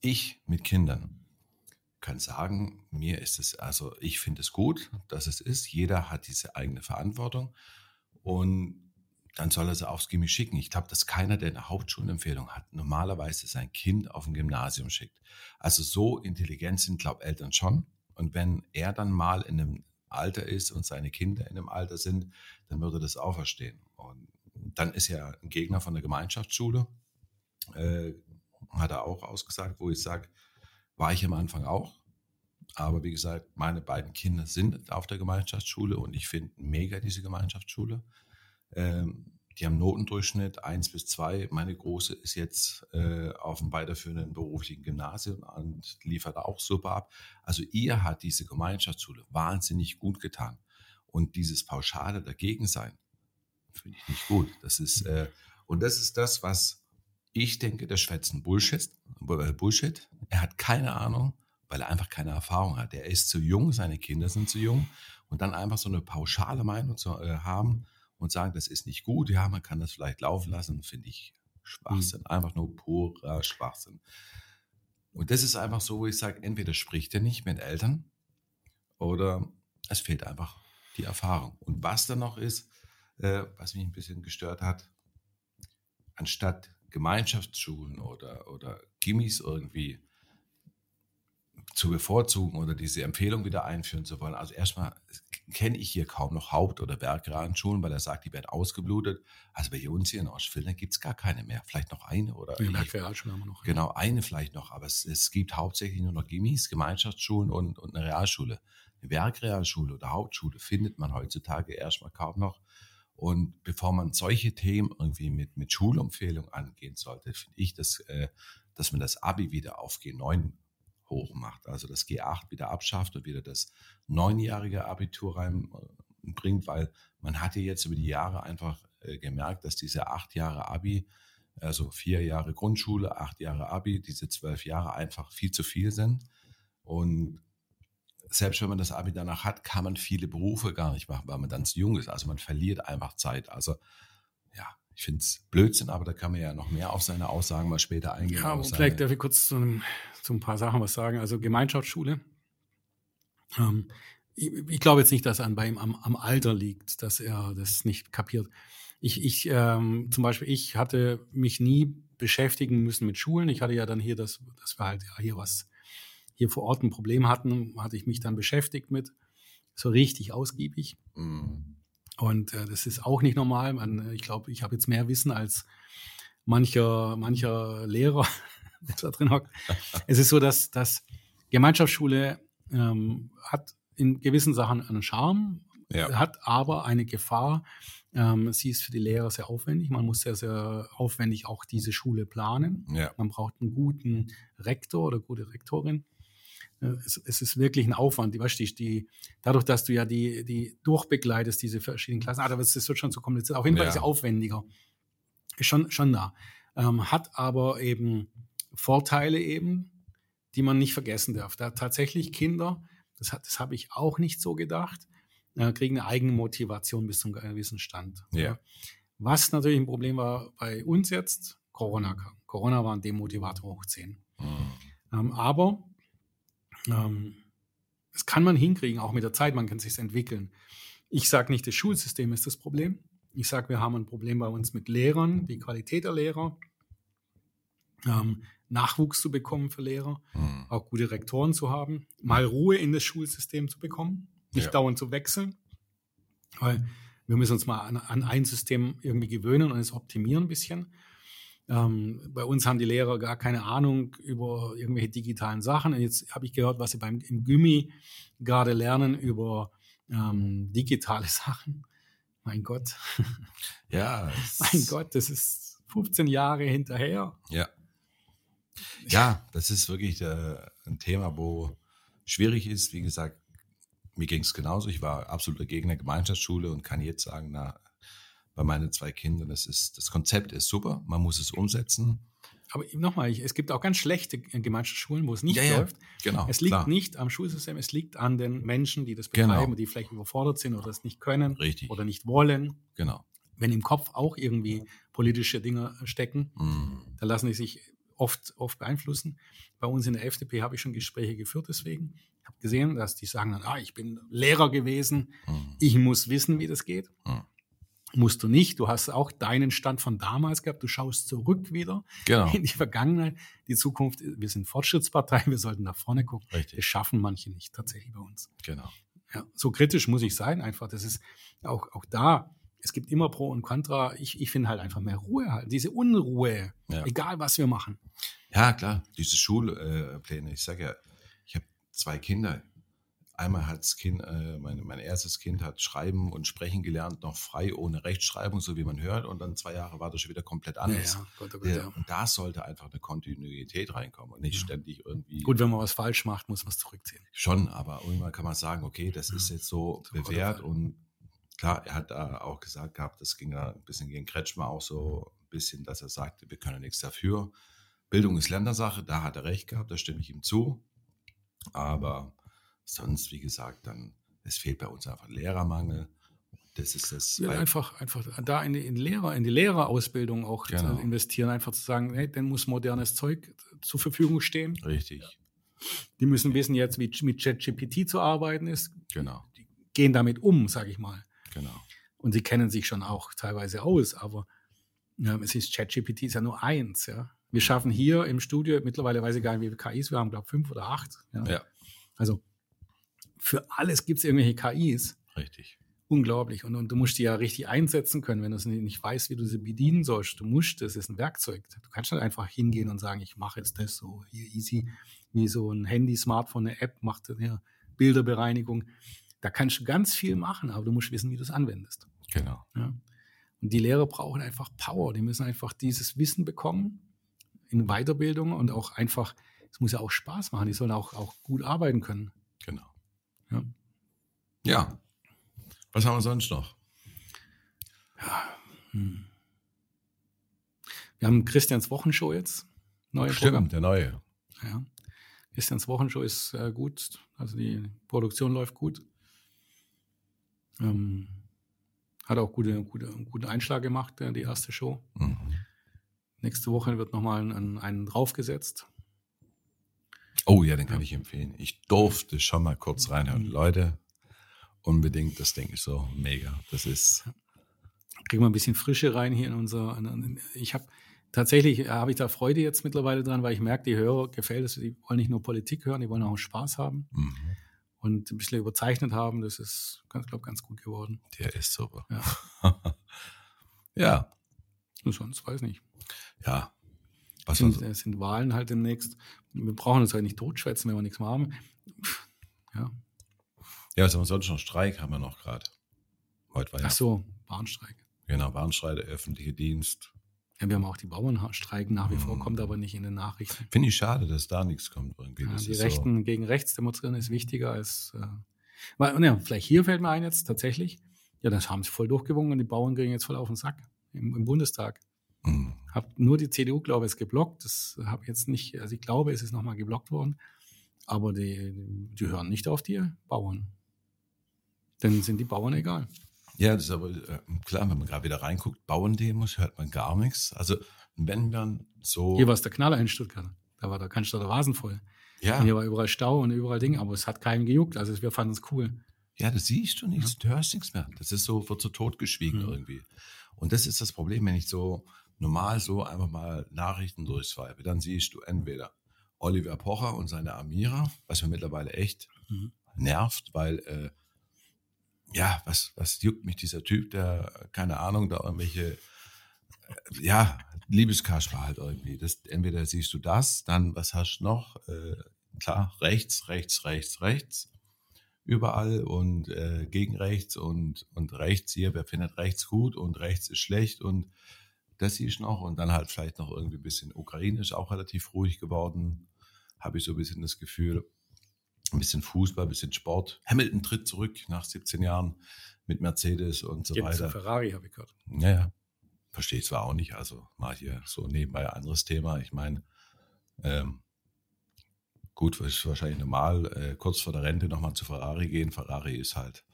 ich mit Kindern, kann sagen, mir ist es, also ich finde es gut, dass es ist. Jeder hat diese eigene Verantwortung und dann soll er sie aufs Gimmi schicken. Ich glaube, dass keiner, der eine Hauptschulempfehlung hat, normalerweise sein Kind auf ein Gymnasium schickt. Also so intelligent sind, glaube Eltern schon. Und wenn er dann mal in einem Alter ist und seine Kinder in einem Alter sind, dann würde das auch verstehen. Und dann ist er ein Gegner von der Gemeinschaftsschule. Äh, hat er auch ausgesagt, wo ich sage, war ich am Anfang auch. Aber wie gesagt, meine beiden Kinder sind auf der Gemeinschaftsschule und ich finde mega diese Gemeinschaftsschule. Ähm, die haben Notendurchschnitt 1 bis 2. Meine Große ist jetzt äh, auf dem weiterführenden beruflichen Gymnasium und liefert auch super ab. Also ihr hat diese Gemeinschaftsschule wahnsinnig gut getan. Und dieses Pauschale dagegen sein, finde ich nicht gut. Das ist, äh, und das ist das, was ich denke, der schwätzen Bullshit, äh, Bullshit. Er hat keine Ahnung, weil er einfach keine Erfahrung hat. Er ist zu jung, seine Kinder sind zu jung. Und dann einfach so eine pauschale Meinung zu äh, haben, und sagen, das ist nicht gut, ja, man kann das vielleicht laufen lassen, finde ich Schwachsinn. Mhm. Einfach nur purer Schwachsinn. Und das ist einfach so, wo ich sage, entweder spricht er nicht mit Eltern oder es fehlt einfach die Erfahrung. Und was dann noch ist, äh, was mich ein bisschen gestört hat, anstatt Gemeinschaftsschulen oder, oder Gimmis irgendwie zu bevorzugen oder diese Empfehlung wieder einführen zu wollen. Also erstmal kenne ich hier kaum noch Haupt- oder Bergradenschulen, weil er sagt, die werden ausgeblutet. Also bei uns hier in Ostfildern gibt es gar keine mehr. Vielleicht noch eine oder. Die Bergrealschulen haben wir noch. Genau, eine vielleicht noch. Aber es, es gibt hauptsächlich nur noch Gimmis, Gemeinschaftsschulen und, und eine Realschule. Eine Werkrealschule oder Hauptschule findet man heutzutage erstmal kaum noch. Und bevor man solche Themen irgendwie mit, mit Schulempfehlung angehen sollte, finde ich, dass, äh, dass man das Abi wieder auf G9 hoch macht. Also das G8 wieder abschafft und wieder das neunjährige Abitur reinbringt, weil man hatte jetzt über die Jahre einfach äh, gemerkt, dass diese acht Jahre Abi, also vier Jahre Grundschule, acht Jahre Abi, diese zwölf Jahre einfach viel zu viel sind. Und selbst wenn man das Abi danach hat, kann man viele Berufe gar nicht machen, weil man dann zu jung ist. Also man verliert einfach Zeit. Also ja, ich finde es Blödsinn, aber da kann man ja noch mehr auf seine Aussagen mal später eingehen. Ja, vielleicht darf ich kurz zu, zu, ein paar Sachen was sagen. Also Gemeinschaftsschule. Ähm, ich, ich glaube jetzt nicht, dass er bei ihm am, am, Alter liegt, dass er das nicht kapiert. Ich, ich ähm, zum Beispiel, ich hatte mich nie beschäftigen müssen mit Schulen. Ich hatte ja dann hier das, dass wir halt ja hier was, hier vor Ort ein Problem hatten, hatte ich mich dann beschäftigt mit, so richtig ausgiebig. Mhm. Und äh, das ist auch nicht normal. Man, ich glaube, ich habe jetzt mehr Wissen als mancher, mancher Lehrer, der da drin hockt. es ist so, dass, dass Gemeinschaftsschule ähm, hat in gewissen Sachen einen Charme, ja. hat aber eine Gefahr. Ähm, sie ist für die Lehrer sehr aufwendig. Man muss sehr, sehr aufwendig auch diese Schule planen. Ja. Man braucht einen guten Rektor oder gute Rektorin. Es, es, ist wirklich ein Aufwand. Die, weißt du, die, dadurch, dass du ja die, die durchbegleitest, diese verschiedenen Klassen, aber es wird schon zu kompliziert. Auf jeden Fall ja. ist es aufwendiger. Ist schon, schon da. Ähm, hat aber eben Vorteile eben, die man nicht vergessen darf. Da tatsächlich Kinder, das, hat, das habe ich auch nicht so gedacht, äh, kriegen eine eigene Motivation bis zum gewissen Stand. Ja. Was natürlich ein Problem war bei uns jetzt, Corona kam. Corona war ein Demotivator hoch 10. Mhm. Ähm, aber ähm, das kann man hinkriegen, auch mit der Zeit, man kann sich entwickeln. Ich sage nicht, das Schulsystem ist das Problem. Ich sage, wir haben ein Problem bei uns mit Lehrern, die Qualität der Lehrer, ähm, Nachwuchs zu bekommen für Lehrer, mhm. auch gute Rektoren zu haben, mal Ruhe in das Schulsystem zu bekommen, nicht ja. dauernd zu wechseln, weil wir müssen uns mal an, an, ein System irgendwie gewöhnen und es optimieren ein bisschen. Ähm, bei uns haben die Lehrer gar keine Ahnung über irgendwelche digitalen Sachen. Und jetzt habe ich gehört, was sie beim im Gymi gerade lernen über ähm, digitale Sachen. Mein Gott. Ja. mein Gott, das ist 15 Jahre hinterher. Ja. Ja, das ist wirklich äh, ein Thema, wo schwierig ist. Wie gesagt, mir ging es genauso. Ich war absoluter Gegner Gemeinschaftsschule und kann jetzt sagen, na, bei meinen zwei Kindern. Das, ist, das Konzept ist super, man muss es umsetzen. Aber nochmal, es gibt auch ganz schlechte Gemeinschaftsschulen, wo es nicht ja, läuft. Ja, genau, es liegt klar. nicht am Schulsystem, es liegt an den Menschen, die das betreiben, genau. die vielleicht überfordert sind oder es nicht können Richtig. oder nicht wollen. Genau. Wenn im Kopf auch irgendwie politische Dinge stecken, mhm. dann lassen die sich oft, oft beeinflussen. Bei uns in der FDP habe ich schon Gespräche geführt deswegen. Ich habe gesehen, dass die sagen ah, ich bin Lehrer gewesen, mhm. ich muss wissen, wie das geht. Mhm musst du nicht. Du hast auch deinen Stand von damals gehabt. Du schaust zurück wieder genau. in die Vergangenheit, die Zukunft. Wir sind Fortschrittspartei, wir sollten nach vorne gucken. Richtig. Das schaffen manche nicht tatsächlich bei uns. Genau. Ja, so kritisch muss ich sein, einfach. Das ist auch, auch da. Es gibt immer Pro und Contra. Ich, ich finde halt einfach mehr Ruhe halt. Diese Unruhe, ja. egal was wir machen. Ja, klar, diese Schulpläne. Ich sage ja, ich habe zwei Kinder. Einmal hat das Kind, äh, mein, mein erstes Kind hat Schreiben und Sprechen gelernt, noch frei ohne Rechtschreibung, so wie man hört. Und dann zwei Jahre war das schon wieder komplett anders. Ja, ja. Gott, oh Gott, Ja, ja. Und da sollte einfach eine Kontinuität reinkommen und nicht Ja. ständig irgendwie. Gut, wenn man was falsch macht, muss man es zurückziehen. Schon, aber irgendwann kann man sagen, okay, das ist jetzt so So bewährt Autofall. und klar, er hat da auch gesagt gehabt, das ging da ein bisschen gegen Kretschmer auch so ein bisschen, dass er sagte, wir können nichts dafür. Bildung ist Ländersache, da hat er recht gehabt, da stimme ich ihm zu. Aber sonst, wie gesagt, dann, es fehlt bei uns einfach Lehrermangel. Das ist das. Ja, einfach, einfach da in die, in Lehrer, in die Lehrerausbildung auch Genau. zu investieren, einfach zu sagen, hey, dann muss modernes Zeug zur Verfügung stehen. richtig, Die müssen wissen jetzt, wie mit ChatGPT zu arbeiten ist, genau, gehen damit um, sage ich mal. genau. Und sie kennen sich schon auch teilweise aus, aber ja, es ist ChatGPT ist ja nur eins, ja. Wir schaffen hier im Studio, mittlerweile weiß ich gar nicht, wie viele KIs wir haben, glaube fünf oder acht. Ja. Ja, Also für alles gibt es irgendwelche KIs. richtig. Unglaublich. Und, und du musst die ja richtig einsetzen können, wenn du es nicht, weißt, wie du sie bedienen sollst. Du musst, das ist ein Werkzeug. Du kannst nicht einfach hingehen und sagen, ich mache jetzt das so hier easy, wie so ein Handy, Smartphone, eine App macht hier, Bilderbereinigung. Da kannst du ganz viel machen, aber du musst wissen, wie du es anwendest. Genau. Ja. Und die Lehrer brauchen einfach Power. Die müssen einfach dieses Wissen bekommen in Weiterbildung und auch einfach, es muss ja auch Spaß machen. Die sollen auch, auch gut arbeiten können. Genau. Ja. Ja. Was haben wir sonst noch? Hm. Wir haben Christians Wochenshow jetzt. Neue Programm. Stimmt, der neue. Ja. Christians Wochenshow ist äh, gut. Also die Produktion läuft gut. Ähm, hat auch gute, gute, einen guten Einschlag gemacht, äh, die erste Show. Mhm. Nächste Woche wird nochmal einen, einen draufgesetzt. Oh ja, den kann ich empfehlen. Ich durfte schon mal kurz reinhören. Mhm. Leute, unbedingt, das denke ich so mega. Das ist, kriegen wir ein bisschen Frische rein hier in unser. Ich habe tatsächlich äh, habe ich da Freude jetzt mittlerweile dran, weil ich merke, die Hörer gefällt es. Die wollen nicht nur Politik hören, die wollen auch Spaß haben mhm, und ein bisschen überzeichnet haben. Das ist, ganz, glaube ganz gut geworden. der ist super. Ja. ja, Und sonst weiß nicht. ja. Was Es sind, es sind Wahlen halt demnächst. Wir brauchen uns halt nicht totschwätzen, wenn wir nichts mehr haben. Ja. ja, was haben wir sonst noch? Streik haben wir noch gerade. Heute war ja, Ach so, Bahnstreik. genau, Bahnstreik, der öffentliche Dienst. Ja, wir haben auch die Bauernstreiken nach wie vor, Mhm. kommt aber nicht in den Nachrichten. Finde ich schade, dass da nichts kommt irgendwie. Ja, die Rechten gegen rechts demonstrieren ist wichtiger als. Äh, weil, ja, vielleicht hier fällt mir ein jetzt tatsächlich. Ja, das haben sie voll durchgewungen und die Bauern kriegen jetzt voll auf den Sack im, im Bundestag. So, mhm. Hab nur die CDU, glaube ich, geblockt. Das habe ich jetzt nicht, also ich glaube, es ist nochmal geblockt worden. Aber die, die hören nicht auf die Bauern. Dann sind die Bauern egal. Ja, das ist aber äh, klar, wenn man gerade wieder reinguckt, Bauerndemos hört man gar nichts. Also wenn man so. Hier war es der Knaller in Stuttgart. Da war der Cannstatter Vasen voll. ja, Und hier war überall Stau und überall Dinge, aber es hat keinen gejuckt. Also wir fanden es cool. Ja, das siehst du nichts, du hörst nichts mehr. Das ist so, wird so totgeschwiegen Mhm. irgendwie. Und das ist das Problem, wenn ich so normal so einfach mal Nachrichten durchswipe, dann siehst du entweder Oliver Pocher und seine Amira, was mir mittlerweile echt Mhm. nervt, weil äh, ja, was, was juckt mich dieser Typ, der, keine Ahnung, da irgendwelche, äh, ja, Liebeskasper halt irgendwie. Das, entweder siehst du das, dann, was hast du noch? Äh, klar, rechts, rechts, rechts, rechts überall und äh, gegen rechts und, und rechts hier, wer findet rechts gut und rechts ist schlecht und das du noch und dann halt vielleicht noch irgendwie ein bisschen ukrainisch auch relativ ruhig geworden, habe ich so ein bisschen das Gefühl. Ein bisschen Fußball, ein bisschen Sport. Hamilton tritt zurück nach 17 Jahren mit Mercedes und so Geht weiter. Ferrari, habe ich gehört. Naja, verstehe ich zwar auch nicht, also mal hier so nebenbei ein anderes Thema. Ich meine, ähm, gut, ist wahrscheinlich normal, äh, kurz vor der Rente nochmal zu Ferrari gehen. Ferrari ist halt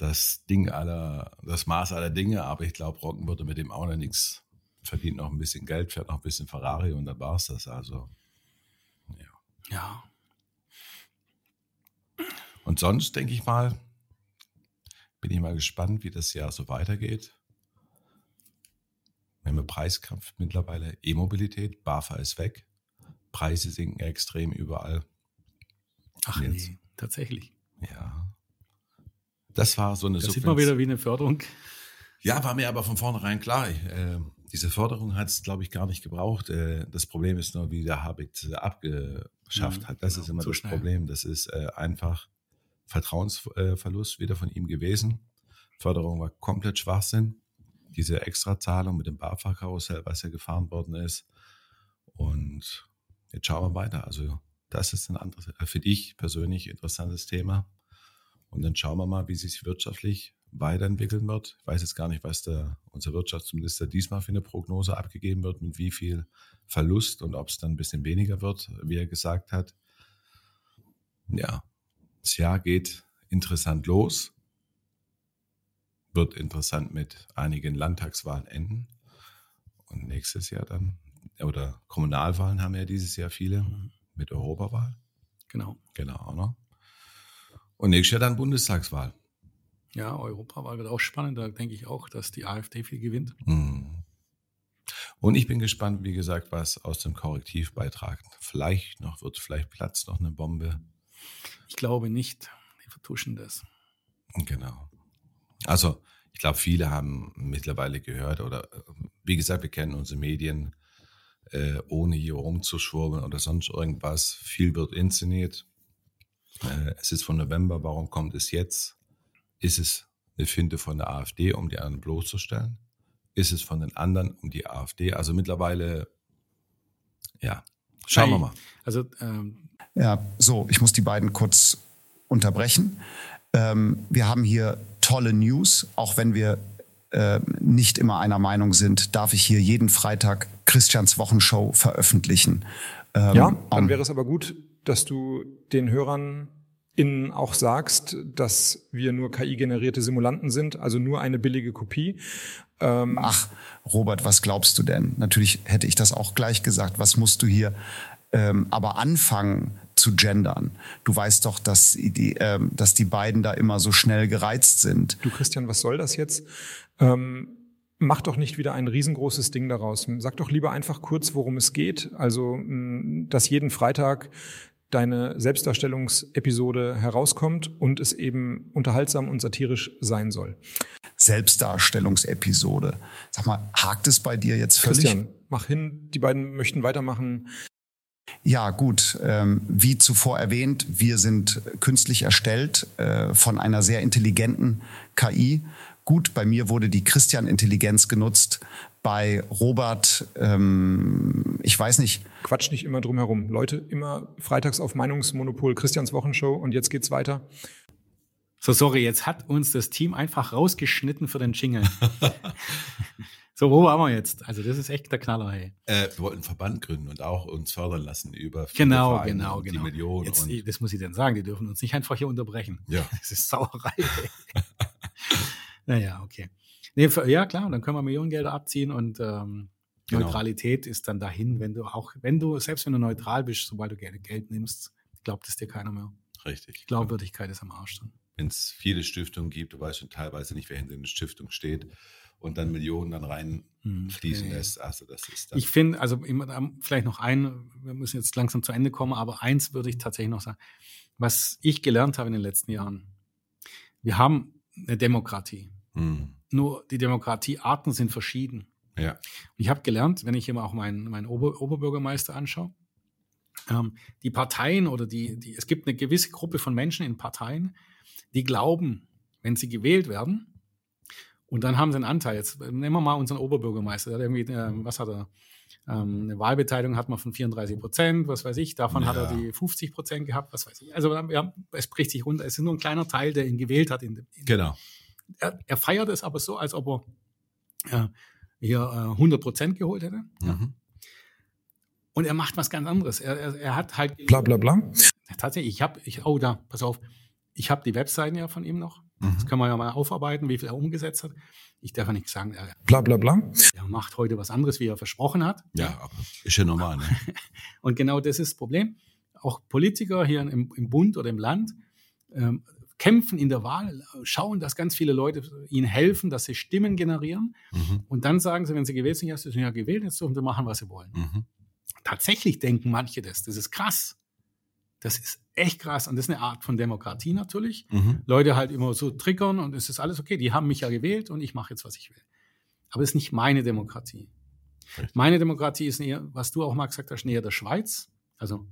das Ding aller, das Maß aller Dinge, aber ich glaube, Rocken würde mit dem auch noch nichts. Verdient noch ein bisschen Geld, fährt noch ein bisschen Ferrari und dann war es das. Also, ja. Ja. Und sonst denke ich mal, bin ich mal gespannt, wie das Jahr so weitergeht. Wir haben einen Preiskampf mittlerweile, E-Mobilität, BAFA ist weg, Preise sinken extrem überall. Ach Jetzt. nee, tatsächlich. Ja. Das war so eine Da sieht man wieder wie eine Förderung. Ja, war mir aber von vornherein klar. Äh, diese Forderung hat es, glaube ich, gar nicht gebraucht. Äh, das Problem ist nur, wie der Habeck abgeschafft mhm, hat. Das genau, ist immer das schnell. Problem. Das ist äh, einfach Vertrauensverlust wieder von ihm gewesen. Förderung war komplett Schwachsinn. Diese Extrazahlung mit dem BAFA-Karussell, was ja gefahren worden ist. Und jetzt schauen wir weiter. Also das ist ein anderes, äh, für dich persönlich interessantes Thema. Und dann schauen wir mal, wie sich wirtschaftlich weiterentwickeln wird. Ich weiß jetzt gar nicht, was der, unser Wirtschaftsminister diesmal für eine Prognose abgegeben wird, mit wie viel Verlust und ob es dann ein bisschen weniger wird, wie er gesagt hat. Ja, das Jahr geht interessant los, wird interessant mit einigen Landtagswahlen enden und nächstes Jahr dann, oder Kommunalwahlen haben wir ja dieses Jahr viele mhm. mit Europawahl. Genau. Genau, ne? Und nächstes Jahr dann Bundestagswahl. Ja, Europawahl wird auch spannend. Da denke ich auch, dass die AfD viel gewinnt. Mhm. Und ich bin gespannt, wie gesagt, was aus dem Korrektivbeitrag vielleicht noch wird. Vielleicht platzt noch eine Bombe. Ich glaube nicht. Die vertuschen das. Genau. Also, ich glaube, viele haben mittlerweile gehört oder wie gesagt, wir kennen unsere Medien, äh, ohne hier rumzuschwurbeln oder sonst irgendwas. Viel wird inszeniert. Äh, es ist von November, warum kommt es jetzt? Ist es eine Finte von der AfD, um die anderen bloßzustellen? Ist es von den anderen um die AfD? Also mittlerweile, ja, schauen wir mal. Also, ähm ja, so, ich muss die beiden kurz unterbrechen. Ähm, wir haben hier tolle News, auch wenn wir äh, nicht immer einer Meinung sind, darf ich hier jeden Freitag Christians Wochenshow veröffentlichen. Ähm, ja, dann wäre es aber gut, dass du den Hörern innen auch sagst, dass wir nur KI-generierte Simulanten sind, also nur eine billige Kopie. Ähm Ach, Robert, was glaubst du denn? Natürlich hätte ich das auch gleich gesagt. Was musst du hier ähm, aber anfangen zu gendern? Du weißt doch, dass die, ähm, dass die beiden da immer so schnell gereizt sind. Du Christian, was soll das jetzt? Ähm mach doch nicht wieder ein riesengroßes Ding daraus. Sag doch lieber einfach kurz, worum es geht. Also, dass jeden Freitag deine Selbstdarstellungsepisode herauskommt und es eben unterhaltsam und satirisch sein soll. Selbstdarstellungsepisode. Sag mal, hakt es bei dir jetzt völlig? Christian, mach hin. Die beiden möchten weitermachen. Ja, gut. Ähm, wie zuvor erwähnt, wir sind künstlich erstellt äh, von einer sehr intelligenten KI. Gut, bei mir wurde die Christian-Intelligenz genutzt bei Robert, ähm, ich weiß nicht. Quatsch nicht immer drum herum. Leute, immer freitags auf Meinungsmonopol Christians Wochenshow und jetzt geht's weiter. So, sorry, jetzt hat uns das Team einfach rausgeschnitten für den Jingle. so, wo waren wir jetzt? Also, das ist echt der Knaller, hey. Äh, wir wollten einen Verband gründen und auch uns fördern lassen über genau, Vereine genau, die genau. Millionen. Jetzt, das muss ich denn sagen, die dürfen uns nicht einfach hier unterbrechen. Ja. Das ist Sauerei. naja, okay. Nee, ja klar, dann können wir Millionengelder abziehen und ähm, genau. Neutralität ist dann dahin, wenn du auch, wenn du, selbst wenn du neutral bist, sobald du Geld, Geld nimmst, glaubt es dir keiner mehr. Richtig. Glaubwürdigkeit ist am Arsch dann. Wenn es viele Stiftungen gibt, du weißt schon teilweise nicht, wer hinter einer Stiftung steht und dann Millionen dann reinfließen okay. lässt. Also das ist ich finde, also vielleicht noch ein, wir müssen jetzt langsam zu Ende kommen, aber eins würde ich tatsächlich noch sagen, was ich gelernt habe in den letzten Jahren. Wir haben eine Demokratie. Hm. Nur die Demokratiearten sind verschieden. Ja. Und ich habe gelernt, wenn ich immer auch meinen, meinen Ober, Oberbürgermeister anschaue, ähm, die Parteien oder die, die, es gibt eine gewisse Gruppe von Menschen in Parteien, die glauben, wenn sie gewählt werden, und dann haben sie einen Anteil. Jetzt nehmen wir mal unseren Oberbürgermeister. Der hat irgendwie, äh, was hat er? Ähm, eine Wahlbeteiligung hat man von 34 Prozent, was weiß ich. Davon ja. hat er die 50 Prozent gehabt, was weiß ich. Also ja, es bricht sich runter. Es ist nur ein kleiner Teil, der ihn gewählt hat. In, in, genau er, er, feiert es aber so, als ob er äh, hier äh, 100 Prozent geholt hätte. Mhm. Und er macht was ganz anderes. Er, er, er hat halt. Bla, bla, bla. Tatsächlich, ich habe, ich, oh, da, pass auf. Ich habe die Webseiten ja von ihm noch. Mhm. Das kann man ja mal aufarbeiten, wie viel er umgesetzt hat. Ich darf ja nicht sagen, er, bla, bla, bla. Er macht heute was anderes, wie er versprochen hat. Ja, ist ja normal. Ne? Und genau das ist das Problem. Auch Politiker hier im, im Bund oder im Land ähm, kämpfen in der Wahl, schauen, dass ganz viele Leute ihnen helfen, dass sie Stimmen generieren. Mhm. Und dann sagen sie, wenn sie gewählt sind, ja, sie sind ja gewählt, jetzt dürfen sie machen, was sie wollen. Mhm. Tatsächlich denken manche das. Das ist krass. Das ist echt krass. Und das ist eine Art von Demokratie natürlich. Mhm. Leute halt immer so triggern und es ist alles okay. Die haben mich ja gewählt und ich mache jetzt, was ich will. Aber es ist nicht meine Demokratie. Meine Demokratie ist näher, was du auch mal gesagt hast, näher der Schweiz. Also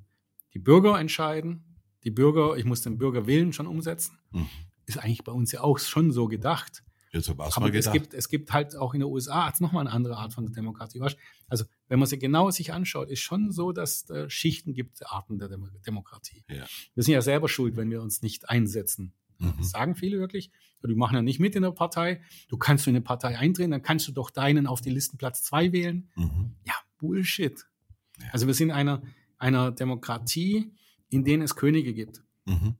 die Bürger entscheiden, die Bürger, ich muss den Bürgerwillen schon umsetzen. Mhm. Ist eigentlich bei uns ja auch schon so gedacht. So war's Aber mal es gedacht. gibt, es gibt halt auch in der USA hat's noch mal eine andere Art von Demokratie. Also wenn man sie genau sich anschaut, ist schon so, dass es äh, Schichten gibt, Arten der Dem Demokratie. Ja. Wir sind ja selber schuld, wenn wir uns nicht einsetzen. Mhm. Das sagen viele wirklich. Die machen ja nicht mit in der Partei. Du kannst in eine Partei eintreten, dann kannst du doch deinen auf die Listenplatz zwei wählen. Mhm. Ja, Bullshit. Ja. Also wir sind einer, einer Demokratie, in denen es Könige gibt. Mhm.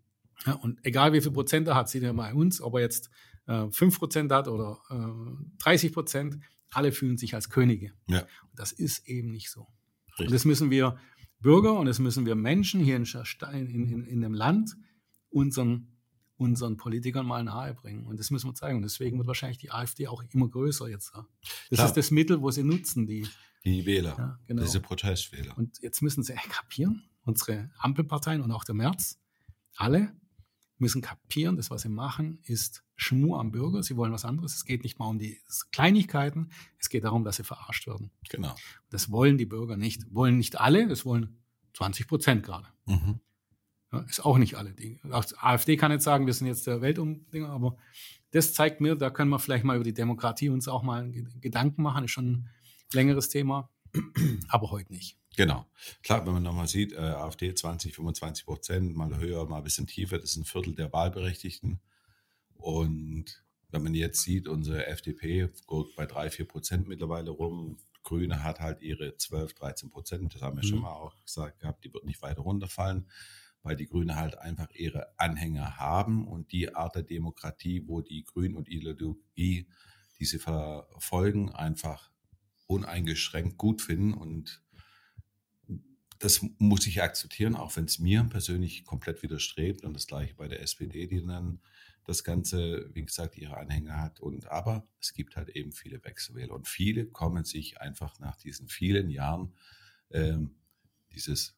Ja, und egal wie viel Prozent er hat, sieht er bei uns, ob er jetzt äh, 5 Prozent hat oder äh, 30 Prozent, alle fühlen sich als Könige. Ja. Und das ist eben nicht so. Richtig. Und das müssen wir Bürger und das müssen wir Menschen hier in, in, in, in dem Land unseren, unseren Politikern mal nahebringen. Und das müssen wir zeigen. Und deswegen wird wahrscheinlich die AfD auch immer größer jetzt. Das Klar. ist das Mittel, wo sie nutzen, die. Die Wähler, Ja, genau. diese Protestwähler. Und jetzt müssen sie kapieren, unsere Ampelparteien und auch der März, alle müssen kapieren, das, was sie machen, ist Schmur am Bürger. Sie wollen was anderes. Es geht nicht mal um die Kleinigkeiten. Es geht darum, dass sie verarscht werden. Genau. Das wollen die Bürger nicht. Wollen nicht alle, das wollen 20 Prozent gerade. Mhm. Ja, ist auch nicht alle. Die AfD kann jetzt sagen, wir sind jetzt der Weltumdinger, aber das zeigt mir, da können wir vielleicht mal über die Demokratie uns auch mal Ge- Gedanken machen. Ist schon ein längeres Thema, aber heute nicht. Genau. Klar, wenn man nochmal sieht, äh, AfD 20, 25 Prozent, mal höher, mal ein bisschen tiefer, das ist ein Viertel der Wahlberechtigten. Und wenn man jetzt sieht, unsere FDP geht bei 3, 4 Prozent mittlerweile rum. Grüne hat halt ihre 12, 13 Prozent, das haben wir Mhm. schon mal auch gesagt gehabt, die wird nicht weiter runterfallen, weil die Grüne halt einfach ihre Anhänger haben und die Art der Demokratie, wo die Grünen und Ideologie, die sie verfolgen, einfach uneingeschränkt gut finden und das muss ich akzeptieren, auch wenn es mir persönlich komplett widerstrebt. Und das gleiche bei der SPD, die dann das Ganze, wie gesagt, ihre Anhänger hat. Und aber es gibt halt eben viele Wechselwähler. Und viele kommen sich einfach nach diesen vielen Jahren ähm, dieses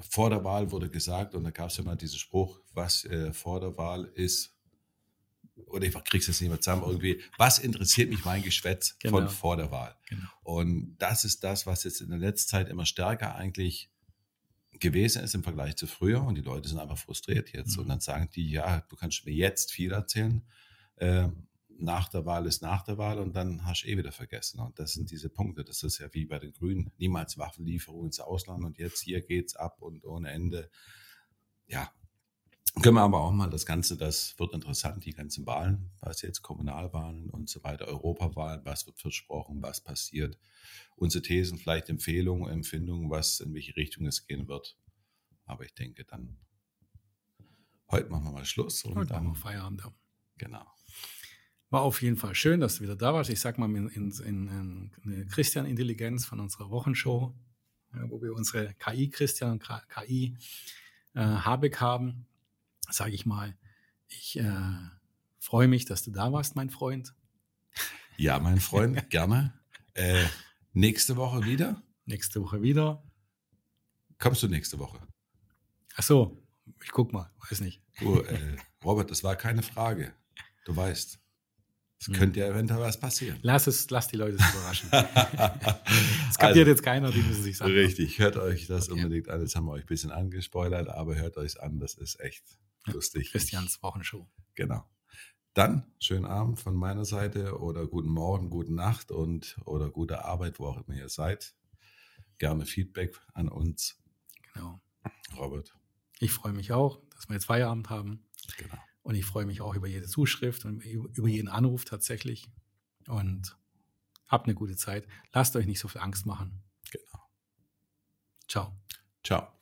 vor der Wahl wurde gesagt, und da gab es ja mal diesen Spruch, was äh, vor der Wahl ist, oder ich krieg's jetzt nicht mehr zusammen, irgendwie, was interessiert mich mein Geschwätz Genau. von vor der Wahl? Genau. Und das ist das, was jetzt in der letzten Zeit immer stärker eigentlich gewesen ist im Vergleich zu früher. Und die Leute sind einfach frustriert jetzt. Mhm. Und dann sagen die, ja, du kannst mir jetzt viel erzählen. Äh, nach der Wahl ist nach der Wahl und dann hast du eh wieder vergessen. Und das sind diese Punkte. Das ist ja wie bei den Grünen. Niemals Waffenlieferung ins Ausland und jetzt hier geht's ab und ohne Ende. Ja, können wir aber auch mal das Ganze, das wird interessant, die ganzen Wahlen, was jetzt Kommunalwahlen und so weiter, Europawahlen, was wird versprochen, was passiert. Unsere Thesen, vielleicht Empfehlungen, Empfindungen, was in welche Richtung es gehen wird. Aber ich denke dann, heute machen wir mal Schluss und Heute wir Feierabend. ja. genau. War auf jeden Fall schön, dass du wieder da warst. Ich sag mal in, in, in, in eine Christian-Intelligenz von unserer Wochenshow, wo wir unsere KI-Christian und KI äh, Habeck haben, sage ich mal, ich äh, freue mich, dass du da warst, mein Freund. Ja, mein Freund, gerne. Äh, nächste Woche wieder. Nächste Woche wieder. Kommst du nächste Woche? Ach so, ich guck mal, weiß nicht. Du, äh, Robert, das war keine Frage. Du weißt, es Hm. könnte ja eventuell was passieren. Lass es, lass die Leute es überraschen. Das kapiert jetzt keiner, die müssen sich sagen. Also, Richtig, hört euch das unbedingt an. Jetzt haben wir euch ein bisschen angespoilert, aber hört euch an, das ist echt lustig. Christians Wochenshow. Genau. Dann schönen Abend von meiner Seite oder guten Morgen, gute Nacht und oder gute Arbeit, wo auch immer ihr seid. Gerne Feedback an uns, Genau. Robert. Ich freue mich auch, dass wir jetzt Feierabend haben. Genau. Und ich freue mich auch über jede Zuschrift und über jeden Anruf tatsächlich. Und habt eine gute Zeit. Lasst euch nicht so viel Angst machen. Genau. Ciao. Ciao.